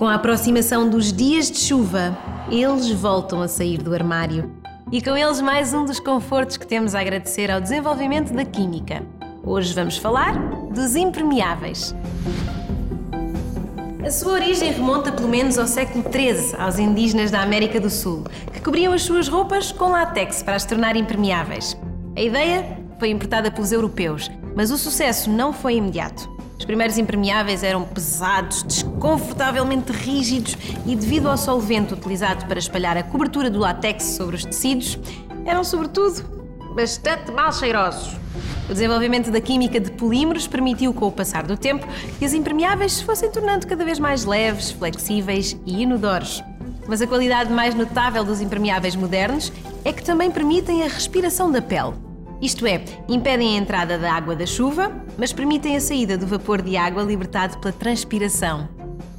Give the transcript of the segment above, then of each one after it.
Com a aproximação dos dias de chuva, eles voltam a sair do armário. E com eles mais um dos confortos que temos a agradecer ao desenvolvimento da química. Hoje vamos falar dos impermeáveis. A sua origem remonta pelo menos ao século XIII, aos indígenas da América do Sul, que cobriam as suas roupas com látex para as tornar impermeáveis. A ideia foi importada pelos europeus, mas o sucesso não foi imediato. Os primeiros impermeáveis eram pesados, desconfortavelmente rígidos e, devido ao solvente utilizado para espalhar a cobertura do látex sobre os tecidos, eram, sobretudo, bastante mal cheirosos. O desenvolvimento da química de polímeros permitiu, com o passar do tempo, que os impermeáveis se fossem tornando cada vez mais leves, flexíveis e inodoros. Mas a qualidade mais notável dos impermeáveis modernos é que também permitem a respiração da pele. Isto é, impedem a entrada da água da chuva, mas permitem a saída do vapor de água libertado pela transpiração.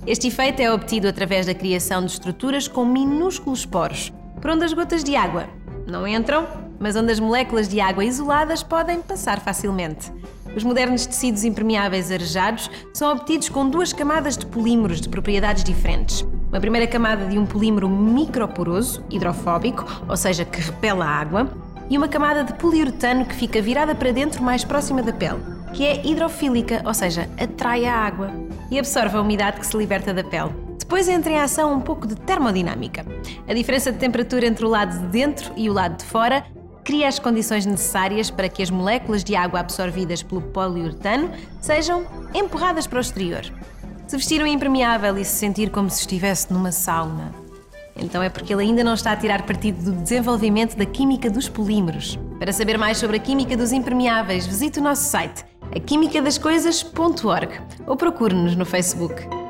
Este efeito é obtido através da criação de estruturas com minúsculos poros, por onde as gotas de água não entram, mas onde as moléculas de água isoladas podem passar facilmente. Os modernos tecidos impermeáveis arejados são obtidos com duas camadas de polímeros de propriedades diferentes. Uma primeira camada de um polímero microporoso, hidrofóbico, ou seja, que repele a água, e uma camada de poliuretano que fica virada para dentro mais próxima da pele, que é hidrofílica, ou seja, atrai a água e absorve a umidade que se liberta da pele. Depois entra em ação um pouco de termodinâmica. A diferença de temperatura entre o lado de dentro e o lado de fora cria as condições necessárias para que as moléculas de água absorvidas pelo poliuretano sejam empurradas para o exterior. Se vestir um impermeável e se sentir como se estivesse numa sauna, então é porque ele ainda não está a tirar partido do desenvolvimento da química dos polímeros. Para saber mais sobre a química dos impermeáveis, visite o nosso site aquimicadascoisas.org ou procure-nos no Facebook.